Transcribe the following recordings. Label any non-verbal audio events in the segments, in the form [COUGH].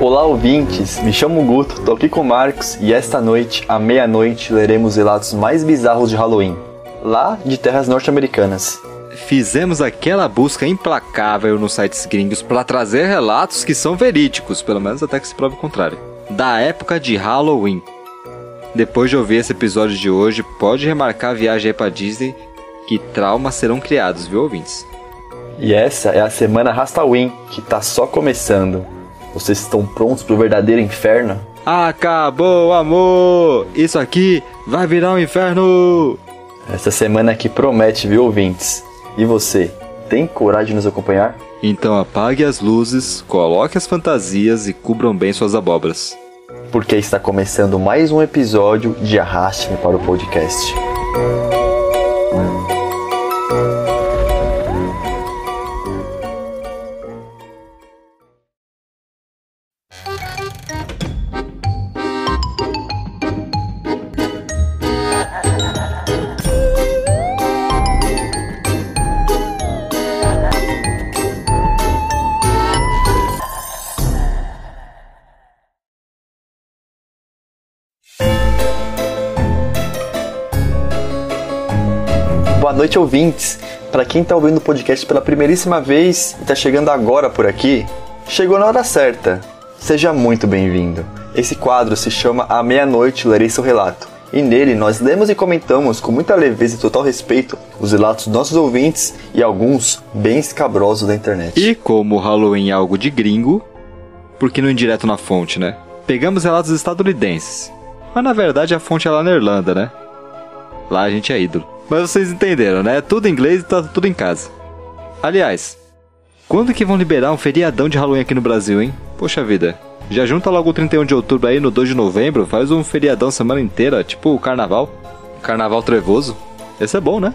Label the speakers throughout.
Speaker 1: Olá ouvintes, me chamo Guto, tô aqui com o Marcos e esta noite, à meia-noite, leremos os relatos mais bizarros de Halloween, lá de terras norte-americanas.
Speaker 2: Fizemos aquela busca implacável nos sites gringos para trazer relatos que são verídicos, pelo menos até que se prove o contrário, da época de Halloween. Depois de ouvir esse episódio de hoje, pode remarcar a viagem aí pra Disney, que traumas serão criados, viu ouvintes?
Speaker 1: E essa é a semana Halloween, que tá só começando. Vocês estão prontos pro verdadeiro inferno?
Speaker 2: Acabou, amor! Isso aqui vai virar um inferno!
Speaker 1: Essa semana aqui promete, viu, ouvintes? E você, tem coragem de nos acompanhar?
Speaker 2: Então apague as luzes, coloque as fantasias e cubram bem suas abóboras.
Speaker 1: Porque está começando mais um episódio de Arraste-me para o Podcast. Noite, ouvintes. Para quem está ouvindo o podcast pela primeiríssima vez e está chegando agora por aqui, chegou na hora certa. Seja muito bem-vindo. Esse quadro se chama A Meia-Noite Lerei Seu Relato. E nele nós lemos e comentamos com muita leveza e total respeito os relatos dos nossos ouvintes e alguns bem escabrosos da internet.
Speaker 2: E como Halloween é algo de gringo, por que não ir direto na fonte, né? Pegamos relatos estadunidenses. Mas na verdade a fonte é lá na Irlanda, né? Lá a gente é ídolo. Mas vocês entenderam, né? Tudo em inglês e tá tudo em casa. Aliás, quando que vão liberar um feriadão de Halloween aqui no Brasil, hein? Poxa vida. Já junta logo o 31 de outubro aí no 2 de novembro, faz um feriadão semana inteira, tipo o carnaval. Carnaval trevoso. Esse é bom, né?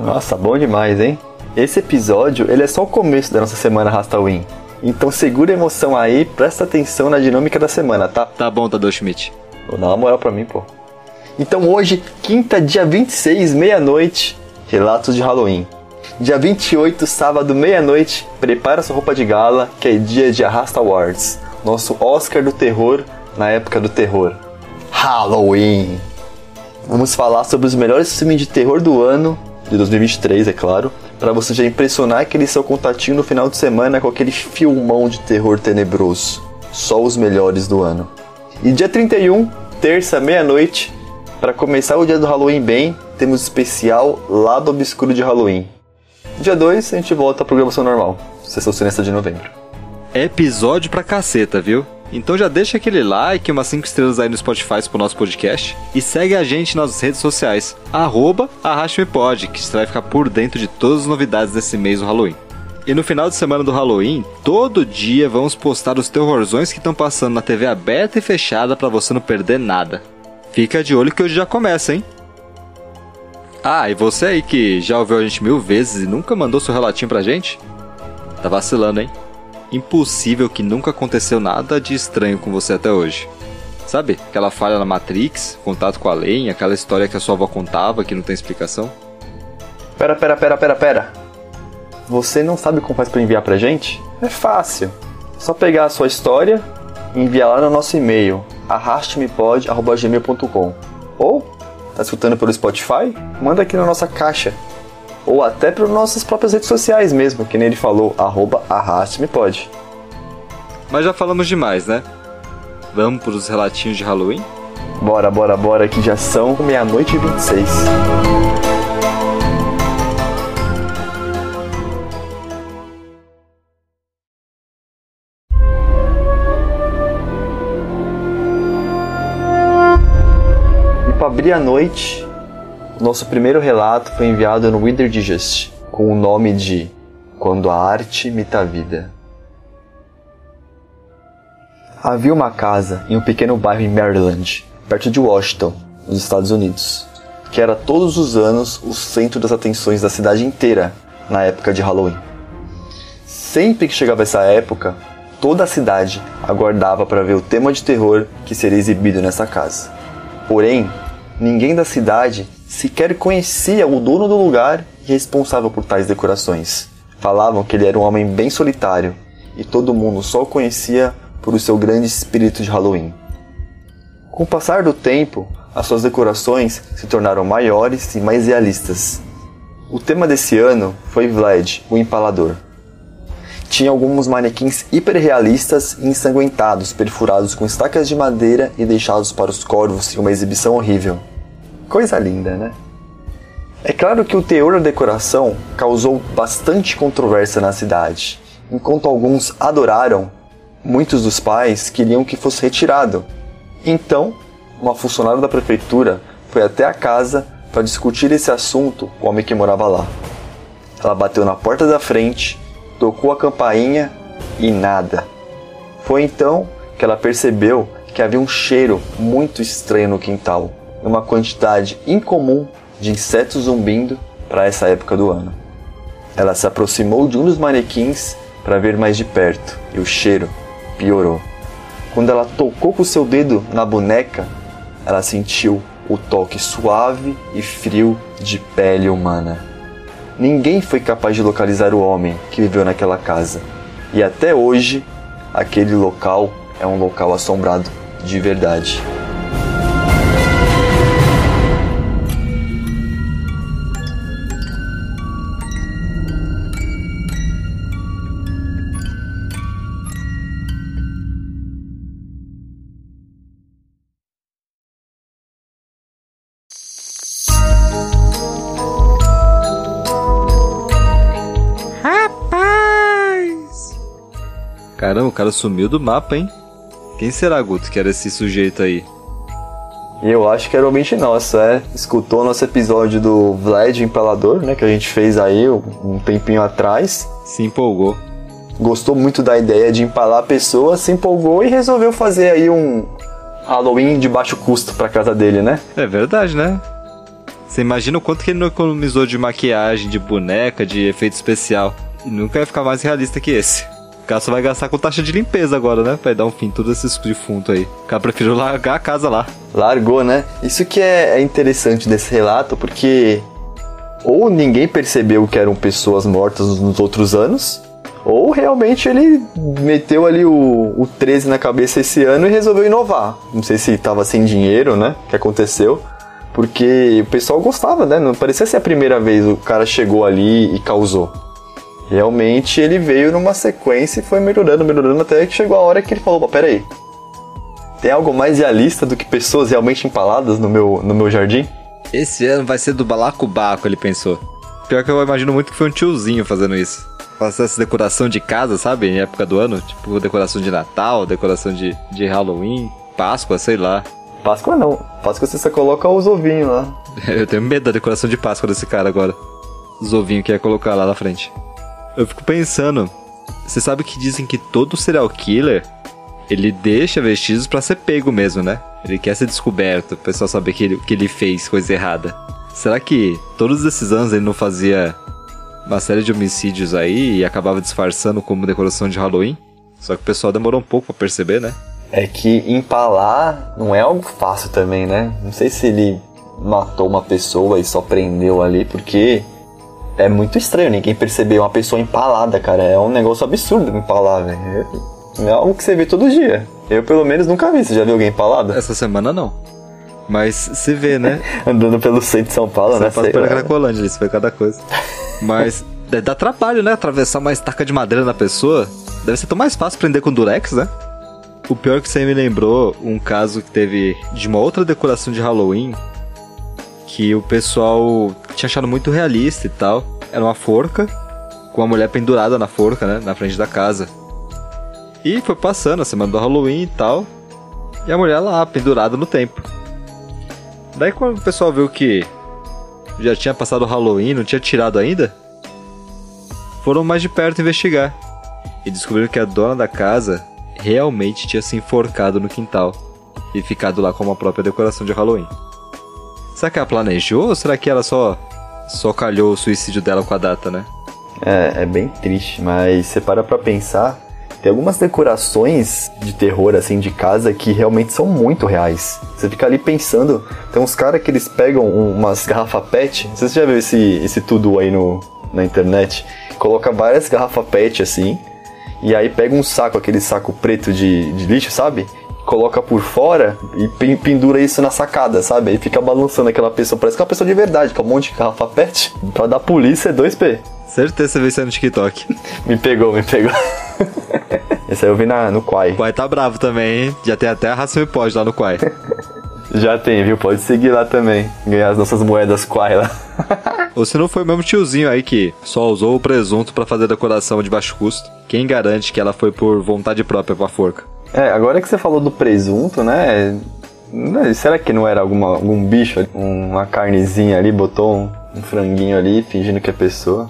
Speaker 1: Nossa, bom demais, hein? Esse episódio, ele é só o começo da nossa semana Halloween. Então segura a emoção aí, presta atenção na dinâmica da semana, tá?
Speaker 2: Tá bom, Tadeu Schmidt.
Speaker 1: Vou dar uma moral pra mim, pô. Então hoje, quinta, dia 26, meia-noite, relatos de Halloween. Dia 28, sábado, meia-noite, prepara sua roupa de gala, que é dia de Arrasta Awards. Nosso Oscar do terror na época do terror. Halloween! Vamos falar sobre os melhores filmes de terror do ano, de 2023, é claro, para você já impressionar aquele seu contatinho no final de semana com aquele filmão de terror tenebroso. Só os melhores do ano. E dia 31, terça, meia-noite, para começar o dia do Halloween bem, temos especial Lado Obscuro de Halloween. Dia 2, a gente volta à programação normal, sessão sinesta de novembro.
Speaker 2: Episódio pra caceta, viu? Então já deixa aquele like, umas 5 estrelas aí no Spotify pro nosso podcast e segue a gente nas redes sociais, arroba ArrasteMePod, que você vai ficar por dentro de todas as novidades desse mês do Halloween. E no final de semana do Halloween, todo dia vamos postar os terrorzões que estão passando na TV aberta e fechada para você não perder nada. Fica de olho que hoje já começa, hein? Ah, e você aí que já ouviu a gente mil vezes e nunca mandou seu relatinho pra gente? Tá vacilando, hein? Impossível que nunca aconteceu nada de estranho com você até hoje. Sabe, aquela falha na Matrix, contato com a além, aquela história que a sua avó contava que não tem explicação?
Speaker 1: Pera, pera, pera, pera, pera. Você não sabe como faz pra enviar pra gente? É fácil. Só pegar a sua história e enviar lá no nosso e-mail, arrastemepod.gmail.com Ou, tá escutando pelo Spotify? Manda aqui na nossa caixa. Ou até para nossas próprias redes sociais mesmo, que nem ele falou, arroba arrastemepod.
Speaker 2: Mas já falamos demais, né? Vamos pros relatinhos de Halloween?
Speaker 1: Bora, bora, bora, que já são meia-noite e 26. E a noite, nosso primeiro relato foi enviado no Wither Digest, com o nome de Quando a Arte Imita a Vida. Havia uma casa em um pequeno bairro em Maryland, perto de Washington, nos Estados Unidos, que era todos os anos o centro das atenções da cidade inteira na época de Halloween. Sempre que chegava essa época, toda a cidade aguardava para ver o tema de terror que seria exibido nessa casa. Porém, ninguém da cidade sequer conhecia o dono do lugar responsável por tais decorações. Falavam que ele era um homem bem solitário e todo mundo só o conhecia por o seu grande espírito de Halloween. Com o passar do tempo, as suas decorações se tornaram maiores e mais realistas. O tema desse ano foi Vlad, o Empalador. Tinha alguns manequins hiperrealistas e ensanguentados, perfurados com estacas de madeira e deixados para os corvos em uma exibição horrível. Coisa linda, né? É claro que o teor da decoração causou bastante controvérsia na cidade. Enquanto alguns adoraram, muitos dos pais queriam que fosse retirado então, uma funcionária da prefeitura foi até a casa para discutir esse assunto com o homem que morava lá. Ela bateu na porta da frente, tocou a campainha e nada. Foi então que ela percebeu que havia um cheiro muito estranho no quintal, uma quantidade incomum de insetos zumbindo para essa época do ano. Ela se aproximou de um dos manequins para ver mais de perto e o cheiro piorou. Quando ela tocou com seu dedo na boneca, ela sentiu o toque suave e frio de pele humana. Ninguém foi capaz de localizar o homem que viveu naquela casa. E até hoje, aquele local é um local assombrado de verdade.
Speaker 2: Caramba, o cara sumiu do mapa, hein? Quem será, Guto, que era esse sujeito aí?
Speaker 1: Eu acho que era ouvinte nosso, é. Escutou nosso episódio do Vlad Empalador, né? Que a gente fez aí um tempinho atrás.
Speaker 2: Se empolgou.
Speaker 1: Gostou muito da ideia de empalar a pessoa, se empolgou e resolveu fazer aí um Halloween de baixo custo pra casa dele, né?
Speaker 2: É verdade, né? Você imagina o quanto que ele não economizou de maquiagem, de boneca, de efeito especial. E nunca ia ficar mais realista que esse. Só vai gastar com taxa de limpeza agora, né? Pra dar um fim tudo esses defuntos aí. O cara preferiu largar a casa lá.
Speaker 1: Largou, né? Isso que é, é interessante desse relato, porque ou ninguém percebeu que eram pessoas mortas nos outros anos, ou realmente ele meteu ali o, o 13 na cabeça esse ano e resolveu inovar. Não sei se tava sem dinheiro, né? Que aconteceu. Porque o pessoal gostava, né? Não parecia ser a primeira vez o cara chegou ali e causou. Realmente ele veio numa sequência e foi melhorando, melhorando até que chegou a hora que ele falou: pera aí, tem algo mais realista do que pessoas realmente empaladas no meu, no meu jardim?
Speaker 2: Esse ano vai ser do balacobaco, ele pensou. Pior que eu imagino muito que foi um tiozinho fazendo isso. Fazer essa decoração de casa, sabe? Em época do ano. Tipo, decoração de Natal, decoração de, de Halloween, Páscoa, sei lá.
Speaker 1: Páscoa não. Páscoa você só coloca os ovinhos lá. [LAUGHS]
Speaker 2: eu tenho medo da decoração de Páscoa desse cara agora. Os ovinhos que ia colocar lá na frente. Eu fico pensando, você sabe que dizem que todo serial killer ele deixa vestígios para ser pego mesmo, né? Ele quer ser descoberto, o pessoal saber que ele, que ele fez coisa errada. Será que todos esses anos ele não fazia uma série de homicídios aí e acabava disfarçando como decoração de Halloween? Só que o pessoal demorou um pouco para perceber, né?
Speaker 1: É que empalar não é algo fácil também, né? Não sei se ele matou uma pessoa e só prendeu ali, porque é muito estranho ninguém perceber uma pessoa empalada, cara. É um negócio absurdo empalar, velho. É algo que você vê todo dia. Eu, pelo menos, nunca vi. Você já viu alguém empalado?
Speaker 2: Essa semana, não. Mas se vê, né? [LAUGHS]
Speaker 1: Andando pelo centro de São Paulo,
Speaker 2: você
Speaker 1: né?
Speaker 2: Passa pela Cracolândia, isso foi cada coisa. Mas [LAUGHS] dá trabalho, né? Atravessar uma estaca de madeira na pessoa. Deve ser tão mais fácil prender com durex, né? O pior é que você me lembrou um caso que teve de uma outra decoração de Halloween que o pessoal tinha achado muito realista e tal. Era uma forca com a mulher pendurada na forca, né, na frente da casa. E foi passando a semana do Halloween e tal, e a mulher lá pendurada no tempo. Daí quando o pessoal viu que já tinha passado o Halloween, não tinha tirado ainda, foram mais de perto investigar e descobriram que a dona da casa realmente tinha se enforcado no quintal e ficado lá com a própria decoração de Halloween. Será que ela planejou ou será que ela só, só calhou o suicídio dela com a data, né?
Speaker 1: É, é bem triste, mas você para pra pensar Tem algumas decorações de terror, assim, de casa que realmente são muito reais. Você fica ali pensando. Tem uns caras que eles pegam umas garrafa PET. Você já viu esse, esse tudo aí no, na internet? Coloca várias garrafa PET assim. E aí pega um saco, aquele saco preto de, de lixo, sabe? Coloca por fora e pendura isso na sacada, sabe? Aí fica balançando aquela pessoa. Parece que é uma pessoa de verdade, com um monte de garrafa PET. Pra dar polícia é 2P.
Speaker 2: Certeza você viu isso aí no TikTok. [LAUGHS]
Speaker 1: me pegou, me pegou. [LAUGHS] Esse aí eu vi na, no Quai.
Speaker 2: O Quai tá bravo também, hein? Já tem até a raça pode lá no Quai. [LAUGHS]
Speaker 1: Já tem, viu? Pode seguir lá também. Ganhar as nossas moedas Quai lá.
Speaker 2: Ou se não foi o mesmo tiozinho aí que só usou o presunto para fazer decoração de baixo custo. Quem garante que ela foi por vontade própria com a forca?
Speaker 1: É, agora que você falou do presunto, né? né será que não era alguma, algum bicho, uma carnezinha ali, botou um, um franguinho ali, fingindo que é pessoa?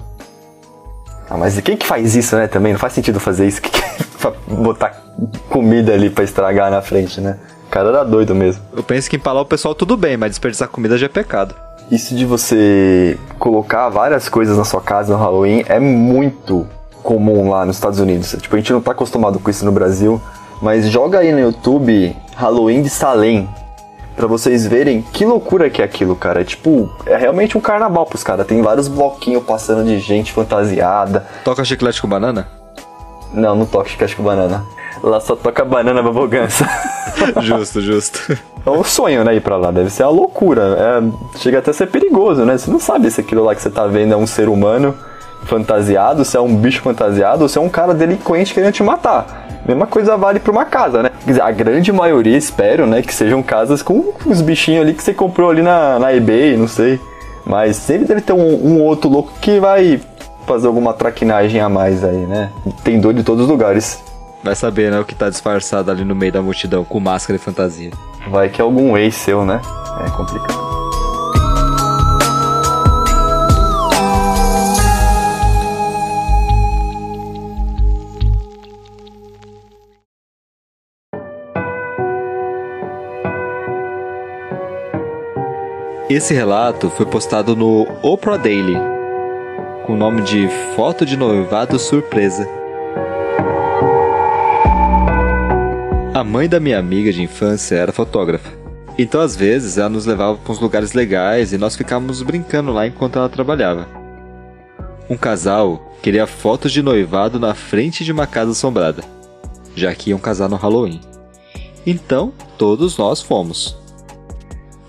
Speaker 1: Ah, mas quem que faz isso, né, também? Não faz sentido fazer isso. [LAUGHS] Que, que, botar comida ali pra estragar na frente, né? O cara era doido mesmo.
Speaker 2: Eu penso que empalar o pessoal tudo bem, mas desperdiçar comida já é pecado.
Speaker 1: Isso de você colocar várias coisas na sua casa no Halloween é muito comum lá nos Estados Unidos. Tipo, a gente não tá acostumado com isso no Brasil, mas joga aí no YouTube Halloween de Salem para vocês verem que loucura que é aquilo, cara. É tipo, é realmente um carnaval pros caras. Tem vários bloquinhos passando de gente fantasiada.
Speaker 2: Toca chiclete com banana?
Speaker 1: Não, não toca chiclete com banana. Lá só toca banana babogança. [LAUGHS]
Speaker 2: justo, justo.
Speaker 1: É um sonho, né, ir pra lá. Deve ser uma loucura. É, chega até a ser perigoso, né? Você não sabe se aquilo lá que você tá vendo é um ser humano fantasiado, se é um bicho fantasiado ou se é um cara delinquente querendo te matar. Mesma coisa vale para uma casa, né? Quer dizer, a grande maioria, espero, né, que sejam casas com os bichinhos ali que você comprou ali na, na eBay, não sei. Mas sempre deve ter um, um outro louco que vai fazer alguma traquinagem a mais aí, né? Tem doido de todos os lugares.
Speaker 2: Vai saber, né, o que tá disfarçado ali no meio da multidão com máscara e fantasia.
Speaker 1: Vai que é algum ex seu, né? É complicado.
Speaker 2: Esse relato foi postado no Oprah Daily, com o nome de Foto de Noivado Surpresa. A mãe da minha amiga de infância era fotógrafa. Então, às vezes, ela nos levava para uns lugares legais e nós ficávamos brincando lá enquanto ela trabalhava. Um casal queria fotos de noivado na frente de uma casa assombrada, já que iam casar no Halloween. Então, todos nós fomos.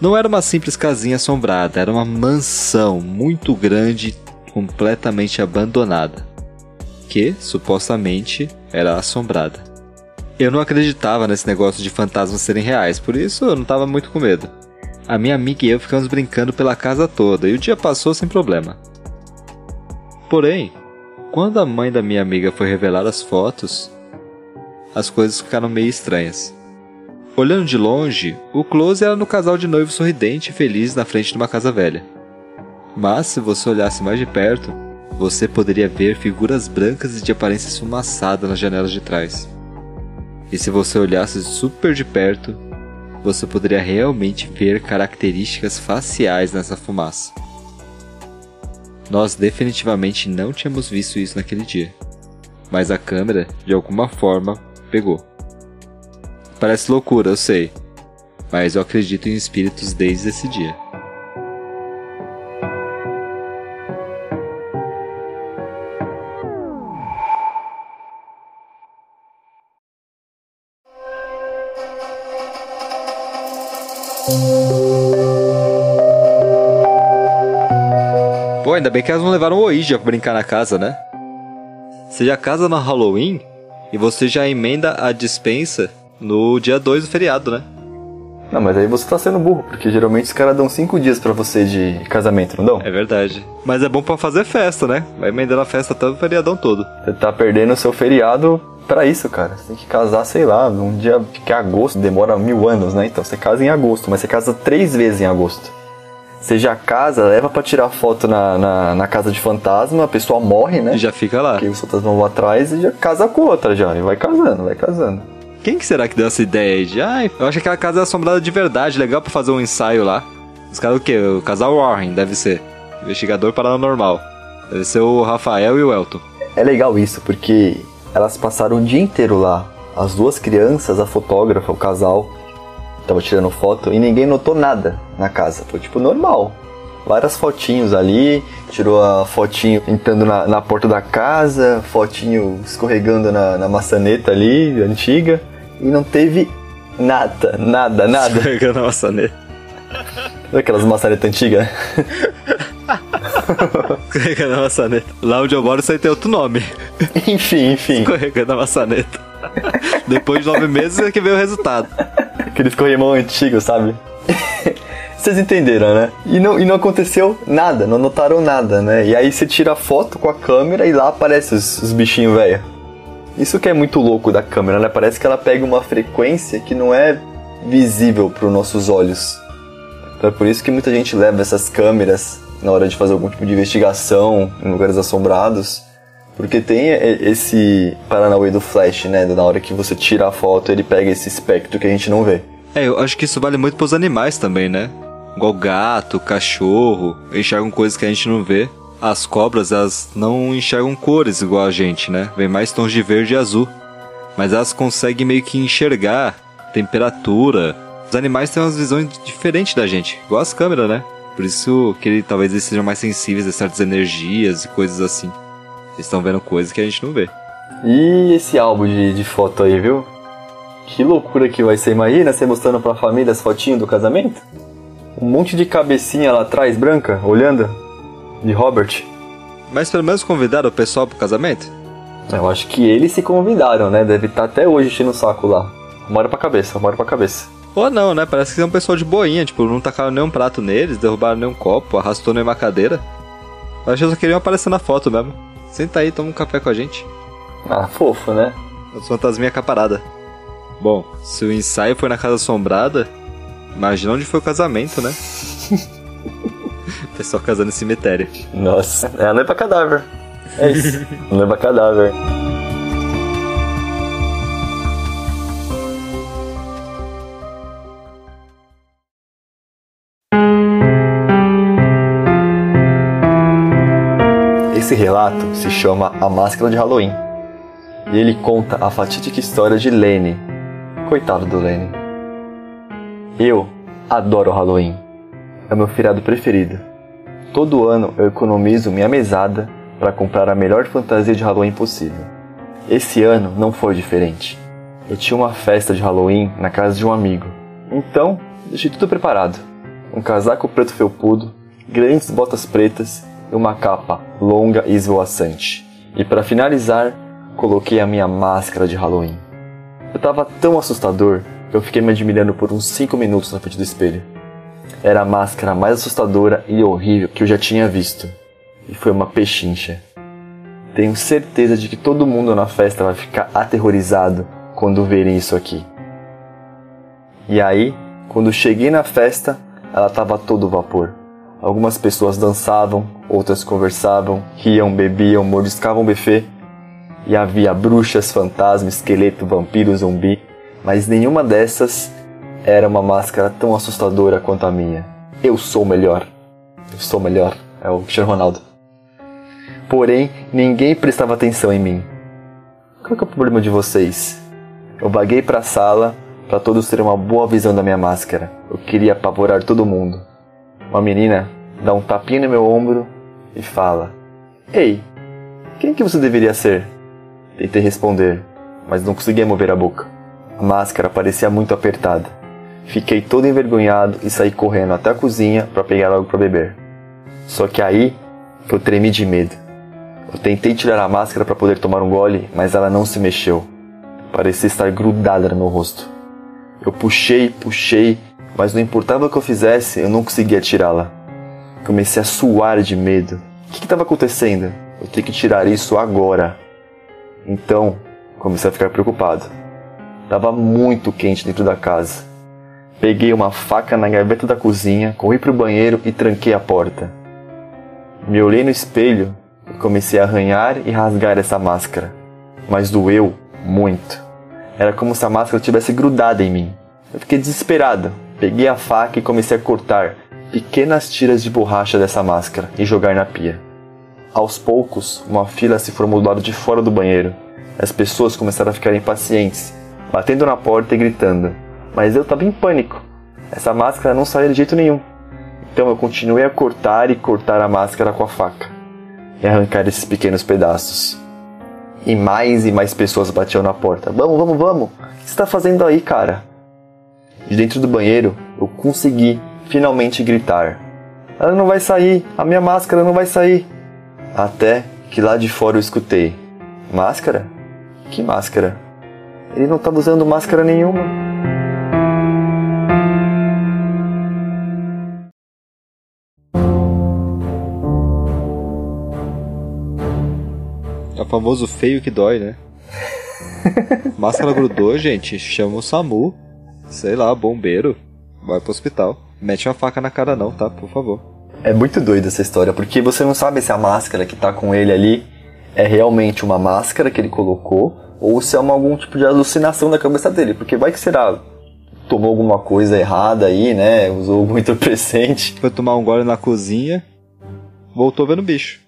Speaker 2: Não era uma simples casinha assombrada, era uma mansão muito grande, completamente abandonada, que supostamente era assombrada. Eu não acreditava nesse negócio de fantasmas serem reais, por isso eu não estava muito com medo. A minha amiga e eu ficamos brincando pela casa toda e o dia passou sem problema. Porém, quando a mãe da minha amiga foi revelar as fotos, as coisas ficaram meio estranhas. Olhando de longe, o close era no casal de noivo sorridente e feliz na frente de uma casa velha. Mas se você olhasse mais de perto, você poderia ver figuras brancas e de aparência esfumaçada nas janelas de trás. E se você olhasse super de perto, você poderia realmente ver características faciais nessa fumaça. Nós definitivamente não tínhamos visto isso naquele dia, mas a câmera, de alguma forma, pegou. Parece loucura, eu sei. Mas eu acredito em espíritos desde esse dia. Pô, ainda bem que elas não levaram o Ouija pra brincar na casa, né? Você já casa no Halloween e você já emenda a dispensa no dia 2 do feriado, né?
Speaker 1: Não, mas aí você tá sendo burro, porque geralmente os caras dão cinco dias para você de casamento, não dão?
Speaker 2: É verdade. Mas é bom para fazer festa, né? Vai emendando a festa até o feriadão todo.
Speaker 1: Você tá perdendo o seu feriado para isso, cara. Você tem que casar, sei lá, num dia que é agosto, demora mil anos, né? Então você casa em agosto, mas você casa três vezes em agosto. Você já casa, leva para tirar foto na, na, na, casa de fantasma, a pessoa morre, né?
Speaker 2: E já fica lá.
Speaker 1: Porque os fantasmas vão atrás e já casa com outra já. E vai casando, vai casando.
Speaker 2: Quem que será que deu essa ideia de, ai, eu acho que aquela casa é assombrada de verdade, legal para fazer um ensaio lá. Os caras o quê? O casal Warren, deve ser. Investigador paranormal. Deve ser o Rafael e o Elton.
Speaker 1: É legal isso, porque elas passaram o dia inteiro lá. As duas crianças, a fotógrafa, o casal, tava tirando foto e ninguém notou nada na casa. Foi tipo normal. Várias fotinhos ali, tirou a fotinho entrando na, na porta da casa, fotinho escorregando na, na maçaneta ali, antiga, e não teve nada, nada, nada. [LAUGHS]
Speaker 2: Escorregando na maçaneta.
Speaker 1: Sabe aquelas maçanetas antigas?
Speaker 2: Escorregando na maçaneta. Lá onde eu moro isso aí tem outro nome.
Speaker 1: enfim, enfim.
Speaker 2: Escorregando na maçaneta. Depois de nove meses é que veio o resultado.
Speaker 1: Aqueles corrimão antigos, sabe? Vocês entenderam, né? E não, e não aconteceu nada, não notaram nada, né? E aí você tira a foto com a câmera e lá aparece os, os bichinhos velho. Isso que é muito louco da câmera, né? Parece que ela pega uma frequência que não é visível para os nossos olhos. Então é por isso que muita gente leva essas câmeras na hora de fazer algum tipo de investigação em lugares assombrados. Porque tem esse Paranauê do flash, né? Na hora que você tira a foto, ele pega esse espectro que a gente não vê.
Speaker 2: É, eu acho que isso vale muito pros animais também, né? Igual gato, cachorro, enxergam coisas que a gente não vê. As cobras, elas não enxergam cores igual a gente, né? Vem mais tons de verde e azul. Mas elas conseguem meio que enxergar temperatura. Os animais têm umas visões diferentes da gente, igual as câmeras, né? Por isso que ele, talvez eles sejam mais sensíveis a certas energias e coisas assim. Eles estão vendo coisas que a gente não vê.
Speaker 1: E esse álbum de, de foto aí, viu? Que loucura que vai ser. Imagina você mostrando pra família as fotinhas do casamento? Um monte de cabecinha lá atrás, branca, olhando. De Robert.
Speaker 2: Mas pelo menos convidaram o pessoal pro casamento?
Speaker 1: Eu acho que eles se convidaram, né? Deve estar até hoje enchendo o saco lá. Mora pra cabeça, mora pra cabeça.
Speaker 2: Ou não, né? Parece que é um pessoal de boinha, tipo, não tacaram nenhum prato neles, derrubaram nenhum copo, arrastou nenhuma cadeira. Eu acho que só queriam aparecer na foto mesmo. Senta aí, toma um café com a gente.
Speaker 1: Ah, fofo, né?
Speaker 2: As fantasminha caparada. Bom, se o ensaio foi na casa assombrada, imagina onde foi o casamento, né? [LAUGHS] [LAUGHS] Pessoal casando no cemitério.
Speaker 1: Nossa, é a noiva cadáver. É isso. noiva cadáver. Esse relato se chama A Máscara de Halloween. E ele conta a fatídica história de Lenny. Coitado do Lenny. Eu adoro Halloween. É meu feriado preferido. Todo ano eu economizo minha mesada para comprar a melhor fantasia de Halloween possível. Esse ano não foi diferente. Eu tinha uma festa de Halloween na casa de um amigo. Então, deixei tudo preparado. Um casaco preto felpudo, grandes botas pretas e uma capa longa e esvoaçante. E para finalizar, coloquei a minha máscara de Halloween. Eu tava tão assustador que eu fiquei me admirando por uns 5 minutos na frente do espelho. Era a máscara mais assustadora e horrível que eu já tinha visto. E foi uma pechincha. Tenho certeza de que todo mundo na festa vai ficar aterrorizado quando verem isso aqui. E aí, quando cheguei na festa, ela estava todo vapor. Algumas pessoas dançavam, outras conversavam, riam, bebiam, mordiscavam o buffet. E havia bruxas, fantasmas, esqueleto, vampiro, zumbi, mas nenhuma dessas era uma máscara tão assustadora quanto a minha. Eu sou melhor. Eu sou melhor. É o Cristiano Ronaldo. Porém, ninguém prestava atenção em mim. Qual é o problema de vocês? Eu vaguei para a sala para todos terem uma boa visão da minha máscara. Eu queria apavorar todo mundo. Uma menina dá um tapinha no meu ombro e fala: Ei, quem que você deveria ser? Tentei responder, mas não conseguia mover a boca. A máscara parecia muito apertada. Fiquei todo envergonhado e saí correndo até a cozinha para pegar algo para beber. Só que aí que eu tremi de medo. Eu tentei tirar a máscara para poder tomar um gole, mas ela não se mexeu. Parecia estar grudada no meu rosto. Eu puxei, puxei, mas não importava o que eu fizesse, eu não conseguia tirá-la. Comecei a suar de medo. O que estava acontecendo? Eu tenho que tirar isso agora. Então, comecei a ficar preocupado. Estava muito quente dentro da casa. Peguei uma faca na gaveta da cozinha, corri para o banheiro e tranquei a porta. Me olhei no espelho e comecei a arranhar e rasgar essa máscara. Mas doeu muito. Era como se a máscara tivesse grudada em mim. Eu fiquei desesperado. Peguei a faca e comecei a cortar pequenas tiras de borracha dessa máscara e jogar na pia. Aos poucos, uma fila se formou do lado de fora do banheiro. As pessoas começaram a ficar impacientes, batendo na porta e gritando. Mas eu tava em pânico. Essa máscara não saía de jeito nenhum. Então eu continuei a cortar e cortar a máscara com a faca e arrancar esses pequenos pedaços. E mais e mais pessoas batiam na porta. Vamos, vamos, vamos! O que você está fazendo aí, cara? De dentro do banheiro, eu consegui finalmente gritar: Ela não vai sair! A minha máscara não vai sair! Até que lá de fora eu escutei: Máscara? Que máscara? Ele não estava usando máscara nenhuma.
Speaker 2: É o famoso feio que dói, né? [LAUGHS] Máscara grudou, gente. Chama o SAMU. Sei lá, bombeiro. Vai pro hospital. Mete uma faca na cara não, tá? Por favor.
Speaker 1: É muito doida essa história, porque você não sabe se a máscara que tá com ele ali é realmente uma máscara que ele colocou ou se é uma, algum tipo de alucinação da cabeça dele. Porque vai que será tomou alguma coisa errada aí, né? Usou algum entorpecente. [LAUGHS]
Speaker 2: Foi tomar um gole na cozinha, voltou vendo bicho.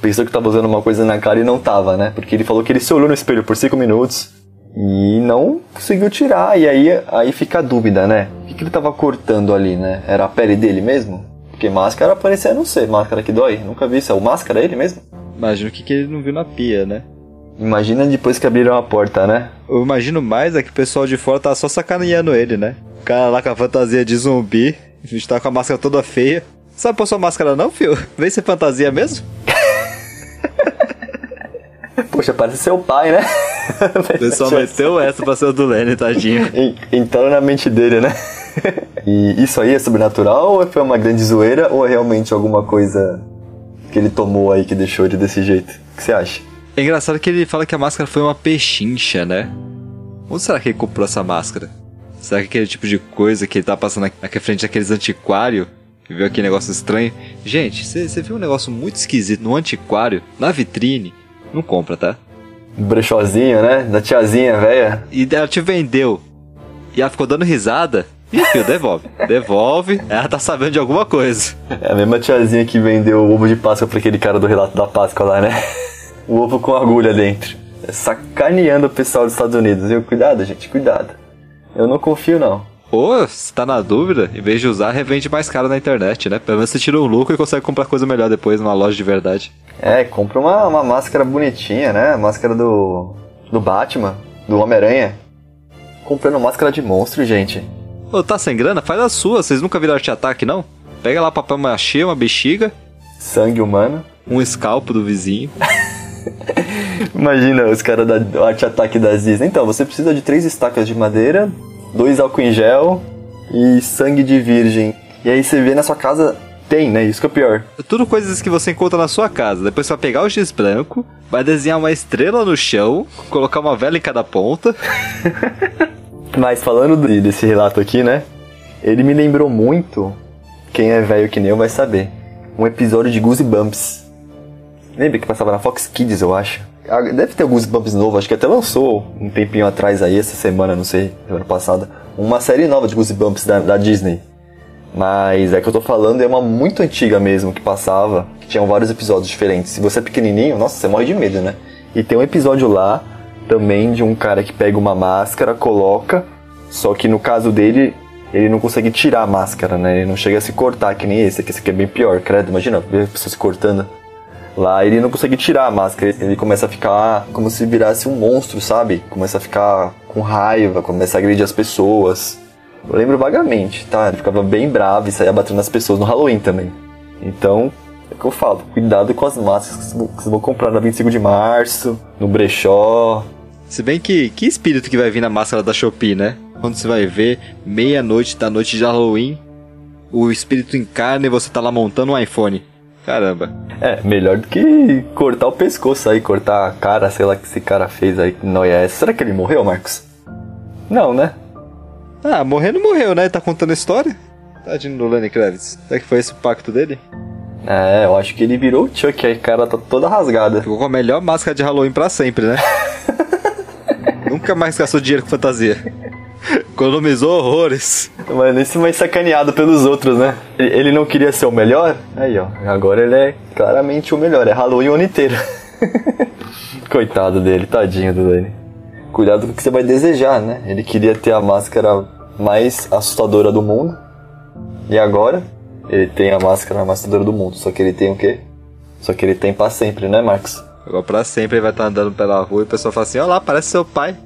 Speaker 1: Pensou que tava usando uma coisa na cara e não tava, né? Porque ele falou que ele se olhou no espelho por 5 minutos e não conseguiu tirar. E aí, aí fica a dúvida, né? O que, que ele tava cortando ali, né? Era a pele dele mesmo? Porque máscara parecia não ser máscara que dói. Nunca vi isso. É o máscara ele mesmo?
Speaker 2: Imagino que, que ele não viu na pia, né?
Speaker 1: Imagina depois que abriram a porta, né?
Speaker 2: Eu imagino mais é que o pessoal de fora tá só sacaneando ele, né? O cara lá com a fantasia de zumbi, a gente tá com a máscara toda feia. Sabe pôr sua máscara não, fio? Vem ser fantasia mesmo? [LAUGHS] [LAUGHS]
Speaker 1: Poxa, parece seu pai, né? [LAUGHS]
Speaker 2: O pessoal meteu essa pra ser o do Lenny, tadinho. [LAUGHS]
Speaker 1: En- Entraram na mente dele, né? E isso aí é sobrenatural ou foi uma grande zoeira ou é realmente alguma coisa que ele tomou aí que deixou ele desse jeito? O que você acha?
Speaker 2: É engraçado que ele fala que a máscara foi uma pechincha, né? Onde será que ele comprou essa máscara? Será que aquele tipo de coisa que ele tá passando à frente daqueles antiquários? Que viu aquele negócio estranho? Gente, você viu um negócio muito esquisito no antiquário, na vitrine? Não compra, tá?
Speaker 1: Brechózinho, né? Da tiazinha, velha.
Speaker 2: E ela te vendeu. E ela ficou dando risada. Ih, filho, devolve. [LAUGHS] Devolve. Ela tá sabendo de alguma coisa.
Speaker 1: É a mesma tiazinha que vendeu o ovo de Páscoa pra aquele cara do relato da Páscoa lá, né? [LAUGHS] O ovo com agulha dentro. É sacaneando o pessoal dos Estados Unidos, viu? Cuidado, gente, cuidado. Eu não confio, não.
Speaker 2: Ou, se tá na dúvida, em vez de usar, revende mais caro na internet, né? Pelo menos você tira um lucro e consegue comprar coisa melhor depois numa loja de verdade.
Speaker 1: É, compra uma, uma máscara bonitinha, né? A máscara do. do Batman, do Homem-Aranha. Comprando máscara de monstro, gente.
Speaker 2: Ô, tá sem grana? Faz a sua. Vocês nunca viram arte ataque, não? Pega lá papel machê, uma bexiga,
Speaker 1: Sangue humano.
Speaker 2: um escalpo do vizinho. [LAUGHS]
Speaker 1: Imagina os caras da do arte ataque da Disney. Então, você precisa de três estacas de madeira, dois álcool em gel e sangue de virgem. E aí você vê na sua casa, tem, né? Isso que é o pior.
Speaker 2: Tudo coisas que você encontra na sua casa. Depois você vai pegar o giz branco, vai desenhar uma estrela no chão, colocar uma vela em cada ponta. [LAUGHS]
Speaker 1: Mas falando de- desse relato aqui, né? Ele me lembrou muito, quem é velho que nem eu vai saber, um episódio de Goosebumps. Lembra que passava na Fox Kids, eu acho? Ah, Deve ter o Goosebumps novo, acho que até lançou um tempinho atrás aí, essa semana, não sei, semana passada, uma série nova de Goosebumps da, da Disney. Mas é que eu tô falando é uma muito antiga mesmo que passava, que tinham vários episódios diferentes. Se você é pequenininho, nossa, você morre de medo, né? E tem um episódio lá também de um cara que pega uma máscara, coloca, só que no caso dele, ele não consegue tirar a máscara, né? Ele não chega a se cortar, que nem esse, que esse aqui é bem pior, credo, imagina, a pessoa se cortando. Lá ele não consegue tirar a máscara, ele começa a ficar como se virasse um monstro, sabe? Começa a ficar com raiva, começa a agredir as pessoas. Eu lembro vagamente, tá? Ele ficava bem bravo e saía batendo nas pessoas no Halloween também. Então, é o que eu falo, cuidado com as máscaras que vocês vão- comprar na 25 de março, no brechó.
Speaker 2: Se bem que, que espírito que vai vir na máscara da Shopee, né? Quando você vai ver, meia-noite da noite de Halloween, o espírito encarna e você tá lá montando um iPhone. Caramba.
Speaker 1: É, melhor do que cortar o pescoço aí, cortar a cara, sei lá que esse cara fez aí, que noia é essa. Será que ele morreu, Marcos? Não, né?
Speaker 2: Ah, morrer não morreu, né? Tá contando a história? Tadinho do Lenny Kravitz. Será que foi esse o pacto dele?
Speaker 1: É, eu acho que ele virou o Chuck, aí a cara tá toda rasgada.
Speaker 2: Ficou com a melhor máscara de Halloween pra sempre, né? [LAUGHS] Nunca mais gastou dinheiro com fantasia. Economizou horrores.
Speaker 1: Mas nesse mais sacaneado pelos outros, né? Ele não queria ser o melhor? Aí, ó. Agora ele é claramente o melhor. É Halloween o ano inteiro. [LAUGHS] Coitado dele, tadinho do. Cuidado com o que você vai desejar, né? Ele queria ter a máscara mais assustadora do mundo. E agora, ele tem a máscara mais assustadora do mundo. Só que ele tem o quê? Só que ele tem pra sempre, né, Marcos?
Speaker 2: Agora pra sempre ele vai estar andando pela rua e o pessoal fala assim, olha lá, parece seu pai.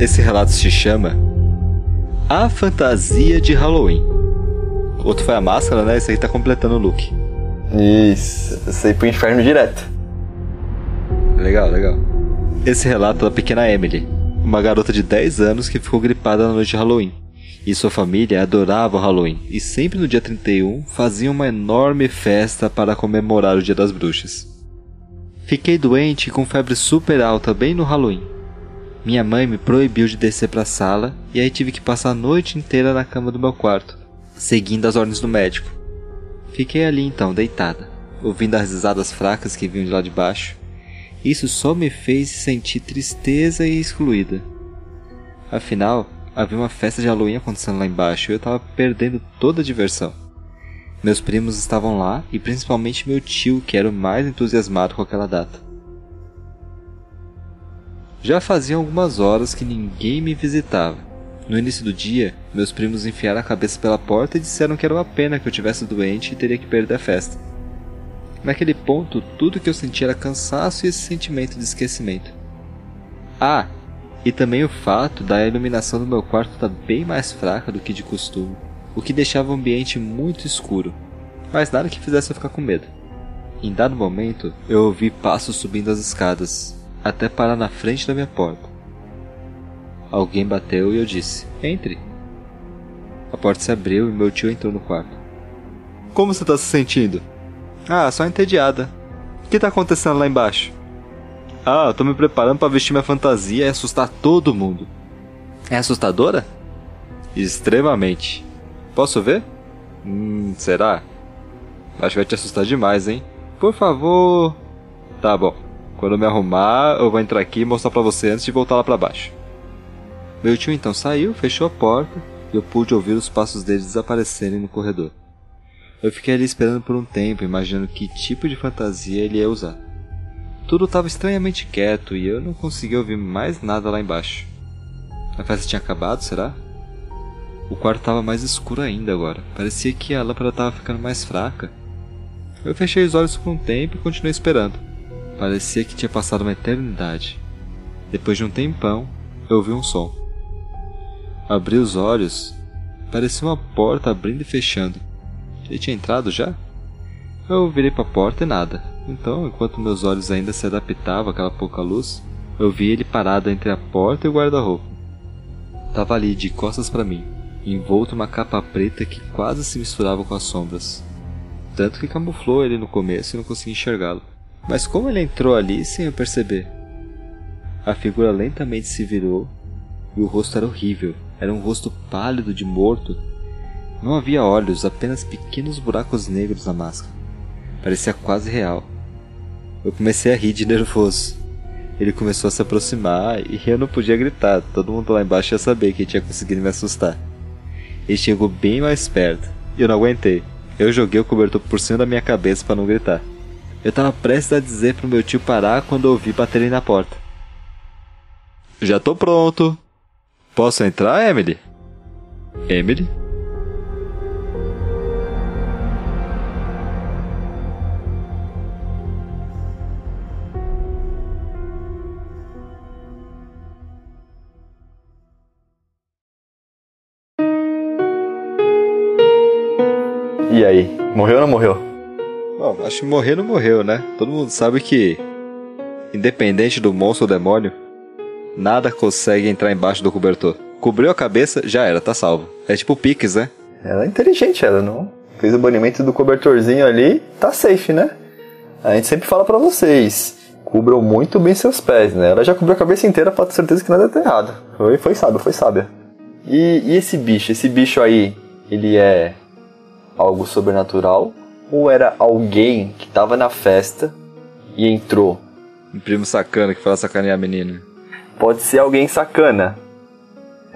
Speaker 2: Esse relato se chama A Fantasia de Halloween. O outro foi a máscara, né? Esse aí tá completando o look.
Speaker 1: Isso, esse aí pro inferno direto.
Speaker 2: Legal, legal. Esse relato da pequena Emily, uma garota de 10 anos que ficou gripada na noite de Halloween. E sua família adorava o Halloween e sempre no dia 31 faziam uma enorme festa para comemorar o Dia das Bruxas. Fiquei doente com febre super alta bem no Halloween. Minha mãe me proibiu de descer para a sala e aí tive que passar a noite inteira na cama do meu quarto, seguindo as ordens do médico. Fiquei ali então, deitada, ouvindo as risadas fracas que vinham de lá de baixo. Isso só me fez sentir tristeza e excluída. Afinal, havia uma festa de Halloween acontecendo lá embaixo e eu estava perdendo toda a diversão. Meus primos estavam lá e principalmente meu tio, que era o mais entusiasmado com aquela data. Já faziam algumas horas que ninguém me visitava. No início do dia, meus primos enfiaram a cabeça pela porta e disseram que era uma pena que eu tivesse doente e teria que perder a festa. Naquele ponto, tudo que eu sentia era cansaço e esse sentimento de esquecimento. Ah, e também o fato da iluminação do meu quarto estar bem mais fraca do que de costume, o que deixava o ambiente muito escuro, mas nada que fizesse eu ficar com medo. Em dado momento, eu ouvi passos subindo as escadas, até parar na frente da minha porta. Alguém bateu e eu disse: Entre. A porta se abriu e meu tio entrou no quarto. Como você está se sentindo? Ah, só entediada. O que está acontecendo lá embaixo? Ah, eu tô me preparando para vestir minha fantasia e assustar todo mundo. É assustadora? Extremamente. Posso ver? Hum, será? Acho que vai te assustar demais, hein? Por favor. Tá bom. Quando eu me arrumar, eu vou entrar aqui e mostrar pra você antes de voltar lá pra baixo. Meu tio então saiu, fechou a porta e eu pude ouvir os passos dele desaparecerem no corredor. Eu fiquei ali esperando por um tempo, imaginando que tipo de fantasia ele ia usar. Tudo estava estranhamente quieto e eu não conseguia ouvir mais nada lá embaixo. A festa tinha acabado, será? O quarto estava mais escuro ainda agora. Parecia que a lâmpada estava ficando mais fraca. Eu fechei os olhos por um tempo e continuei esperando. Parecia que tinha passado uma eternidade. Depois de um tempão, eu ouvi um som. Abri os olhos. Parecia uma porta abrindo e fechando. Ele tinha entrado já? Eu virei para a porta e nada. Então, enquanto meus olhos ainda se adaptavam àquela pouca luz, eu vi ele parado entre a porta e o guarda-roupa. Tava ali de costas para mim, envolto uma capa preta que quase se misturava com as sombras. Tanto que camuflou ele no começo e não consegui enxergá-lo. Mas como ele entrou ali sem eu perceber? A figura lentamente se virou e o rosto era horrível. Era um rosto pálido de morto. Não havia olhos, apenas pequenos buracos negros na máscara. Parecia quase real. Eu comecei a rir de nervoso. Ele começou a se aproximar e eu não podia gritar. Todo mundo lá embaixo ia saber que tinha conseguido me assustar. Ele chegou bem mais perto e eu não aguentei. Eu joguei o cobertor por cima da minha cabeça para não gritar. Eu tava prestes a dizer pro meu tio parar quando ouvi baterem na porta. Já tô pronto. Posso entrar, Emily? Emily?
Speaker 1: E aí, morreu ou não morreu?
Speaker 2: Bom, acho que morrer não morreu, né? Todo mundo sabe que, independente do monstro ou demônio, nada consegue entrar embaixo do cobertor. Cobriu a cabeça, já era, tá salvo. É tipo Pix, né?
Speaker 1: Ela é inteligente, ela não fez o banimento do cobertorzinho ali, tá safe, né? A gente sempre fala para vocês, cubram muito bem seus pés, né? Ela já cobriu a cabeça inteira pra ter certeza que nada tá errado. Foi, foi sábio, foi sábia. E, e esse bicho, esse bicho aí, ele é algo sobrenatural ou era alguém que tava na festa e entrou?
Speaker 2: Um primo sacana que fala sacanear a menina.
Speaker 1: Pode ser alguém sacana.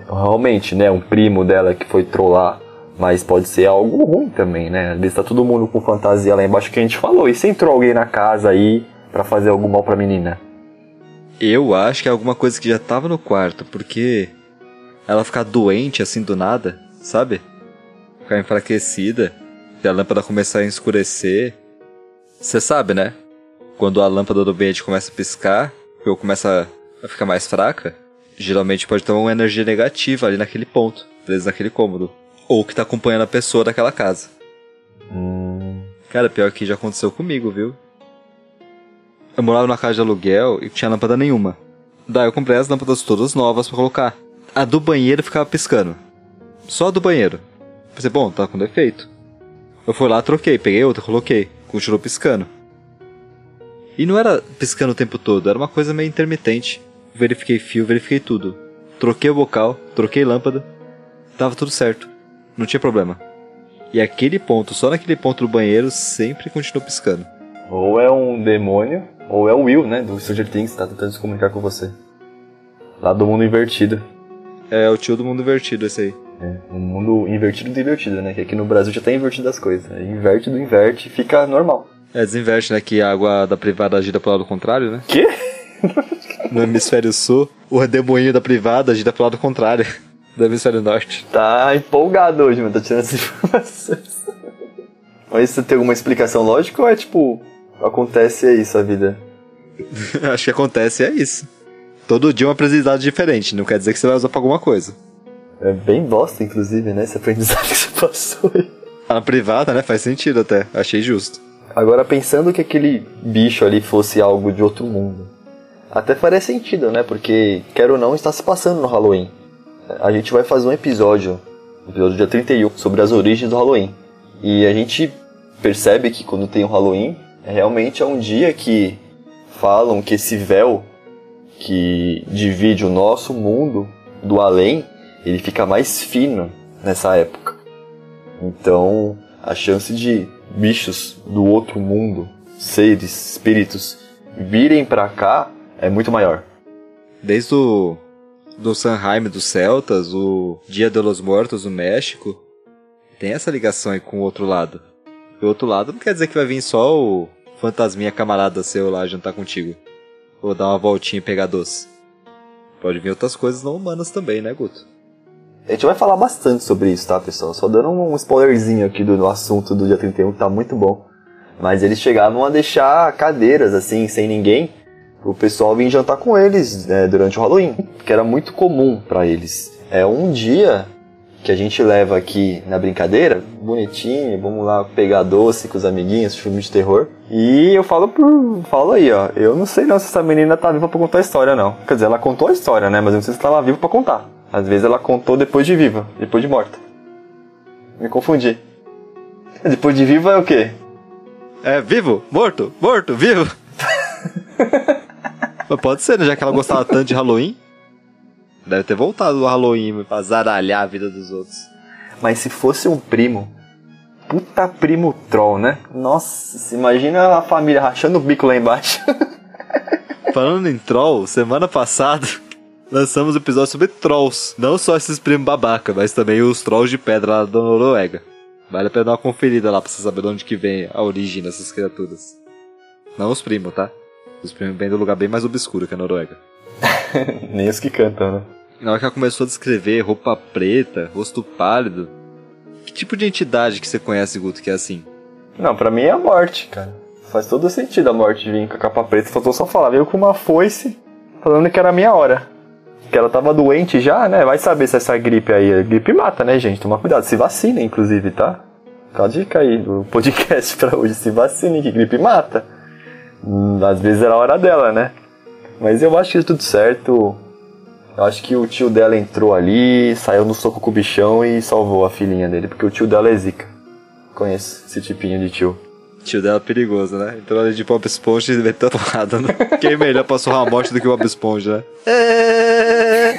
Speaker 1: Realmente, né? Um primo dela que foi trollar. Mas pode ser algo ruim também, né? Às vezes tá todo mundo com fantasia lá embaixo que a gente falou. E se entrou alguém na casa aí para fazer algum mal pra menina?
Speaker 2: Eu acho que é alguma coisa que já tava no quarto, porque ela ficar doente assim do nada, sabe? Ficar enfraquecida, e a lâmpada começar a escurecer. Você sabe, né? Quando a lâmpada do ambiente começa a piscar, ou começa a ficar mais fraca, geralmente pode ter uma energia negativa ali naquele ponto, preso naquele cômodo. Ou que tá acompanhando a pessoa daquela casa. Cara, pior que já aconteceu comigo, viu? Eu morava numa casa de aluguel e tinha lâmpada nenhuma. Daí eu comprei as lâmpadas todas novas pra colocar. A do banheiro ficava piscando. Só a do banheiro. Pensei, bom, tá com defeito. Eu fui lá, troquei, peguei outra, coloquei. Continuou piscando. E não era piscando o tempo todo, era uma coisa meio intermitente. Verifiquei fio, verifiquei tudo. Troquei o bocal, troquei lâmpada. Tava tudo certo. Não tinha problema. E aquele ponto, só naquele ponto do banheiro, sempre continuou piscando.
Speaker 1: ou é um demônio, ou é o Will, né? Do Stranger Things, que tá tentando se comunicar com você. Lá do mundo invertido.
Speaker 2: É o tio do mundo invertido esse aí.
Speaker 1: É, um mundo invertido do invertido, né? Que aqui no Brasil já tá invertido as coisas. Aí Inverte do inverte e fica normal.
Speaker 2: É, desinverte, né? Que a água da privada gira pro lado contrário, né?
Speaker 1: Quê? [LAUGHS]
Speaker 2: No hemisfério sul, o redemoinho da privada gira pro lado contrário. Do hemisfério norte.
Speaker 1: Tá empolgado hoje, mano. Tá tirando essas informações. Mas isso tem alguma explicação lógica ou é tipo. Acontece é isso a vida? [LAUGHS]
Speaker 2: Acho que acontece é isso. Todo dia uma aprendizado diferente, não quer dizer que você vai usar pra alguma coisa.
Speaker 1: É bem bosta, inclusive, né? Esse aprendizado [LAUGHS] que você passou aí.
Speaker 2: Na privada, né? Faz sentido até. Achei justo.
Speaker 1: Agora, pensando que aquele bicho ali fosse algo de outro mundo, até faria sentido, né? Porque, quer ou não, está se passando no Halloween. A gente vai fazer um episódio, episódio dia 31, sobre as origens do Halloween. E a gente percebe que quando tem o Halloween, realmente é um dia que falam que esse véu que divide o nosso mundo do além, ele fica mais fino nessa época. Então, a chance de bichos do outro mundo, seres, espíritos, virem pra cá é muito maior.
Speaker 2: Desde o do Sanheim dos Celtas, o Dia de los Mortos no México, tem essa ligação aí com o outro lado. O outro lado não quer dizer que vai vir só o fantasminha camarada seu lá jantar contigo. Ou dar uma voltinha e pegar doce. Pode vir outras coisas não humanas também, né, Guto?
Speaker 1: A gente vai falar bastante sobre isso, tá, pessoal? Só dando um spoilerzinho aqui do, do assunto do dia 31, que tá muito bom. Mas eles chegavam a deixar cadeiras, assim, sem ninguém, pro pessoal vir jantar com eles né, durante o Halloween, que era muito comum para eles. É um dia que a gente leva aqui na brincadeira, bonitinho, vamos lá pegar doce com os amiguinhos, filme de terror. E eu falo por. falo aí, ó. Eu não sei não se essa menina tá viva pra contar a história, não. Quer dizer, ela contou a história, né? Mas eu não sei se ela tá viva pra contar. Às vezes ela contou depois de viva, depois de morta. Me confundi. [LAUGHS] Depois de viva é o quê?
Speaker 2: É, vivo, morto, morto, vivo. [LAUGHS] Mas pode ser, né? Já que ela gostava tanto de Halloween. Deve ter voltado do Halloween pra zaralhar a vida dos outros.
Speaker 1: Mas se fosse um primo, puta primo troll, né? Nossa, se imagina a família rachando o bico lá embaixo. [LAUGHS]
Speaker 2: Falando em troll, semana passada lançamos um episódio sobre trolls. Não só esses primos babaca, mas também os trolls de pedra lá da Noruega. Vale a pena dar uma conferida lá pra você saber de onde que vem a origem dessas criaturas. Não os primos, tá? Os primos vêm um lugar bem mais obscuro que a Noruega. [LAUGHS]
Speaker 1: Nem os que cantam, né?
Speaker 2: Na hora que ela começou a descrever roupa preta, rosto pálido, que tipo de entidade que você conhece, Guto, que é assim?
Speaker 1: Não, pra mim é a morte, cara. Faz todo sentido a morte vir com a capa preta. Faltou só falar, veio com uma foice falando que era a minha hora. Que ela tava doente já, né? Vai saber se essa gripe aí. A gripe mata, né, gente? Toma cuidado. Se vacina, inclusive, tá? Fica a dica aí do [LAUGHS] podcast pra hoje. Se vacine, que gripe mata. Hum, Às vezes era a hora dela, né? Mas eu acho que tudo certo. Eu acho que o tio dela entrou ali, saiu no soco com o bichão e salvou a filhinha dele, porque o tio dela é zica. Conheço esse tipinho de tio
Speaker 2: tio dela é perigoso, né? Então ela né? [LAUGHS] é de Bob Esponja e meteu porrada. Né? Quem melhor pra surrar a morte do que o Bob Esponja, né? É...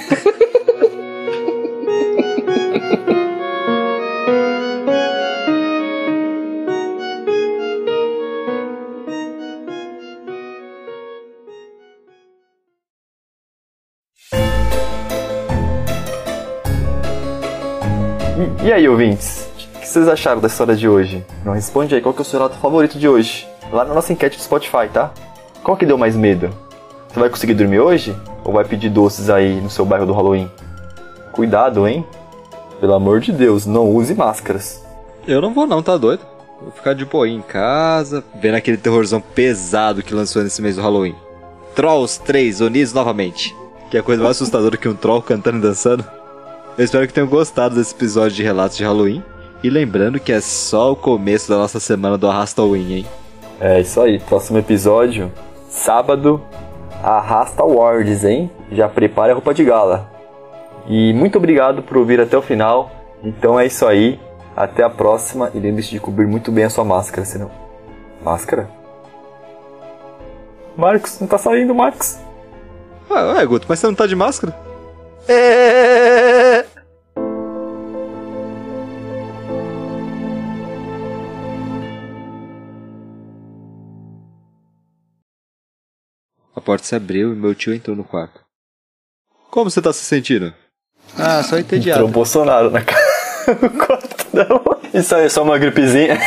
Speaker 1: E aí, ouvintes? Vocês acharam da história de hoje? Não responde aí qual que é o seu relato favorito de hoje. Lá na nossa enquete do Spotify, tá? Qual que deu mais medo? Você vai conseguir dormir hoje? Ou vai pedir doces aí no seu bairro do Halloween? Cuidado, hein? Pelo amor de Deus, não use máscaras.
Speaker 2: Eu não vou não, tá doido? Vou ficar de boa em casa, vendo aquele terrorzão pesado que lançou nesse mês do Halloween. Trolls 3 unidos novamente. Que é a coisa mais assustadora que um troll cantando e dançando. Eu espero que tenham gostado desse episódio de relatos de Halloween. E lembrando que é só o começo da nossa semana do Arrastowin, hein?
Speaker 1: É isso aí, próximo episódio, sábado, Arrasta Awards, hein? Já prepare a roupa de gala. E muito obrigado por ouvir até o final. Então é isso aí. Até a próxima e lembre-se de cobrir muito bem a sua máscara, senão. Máscara? Marcos, não tá saindo, Marcos.
Speaker 2: Ah, ué, Guto, mas você não tá de máscara?
Speaker 1: É...
Speaker 2: porta se abriu e meu tio entrou no quarto. Como você tá se sentindo? Ah, só entediado.
Speaker 1: Entrou o Bolsonaro na cara. [LAUGHS] Não. Isso aí é só uma gripezinha.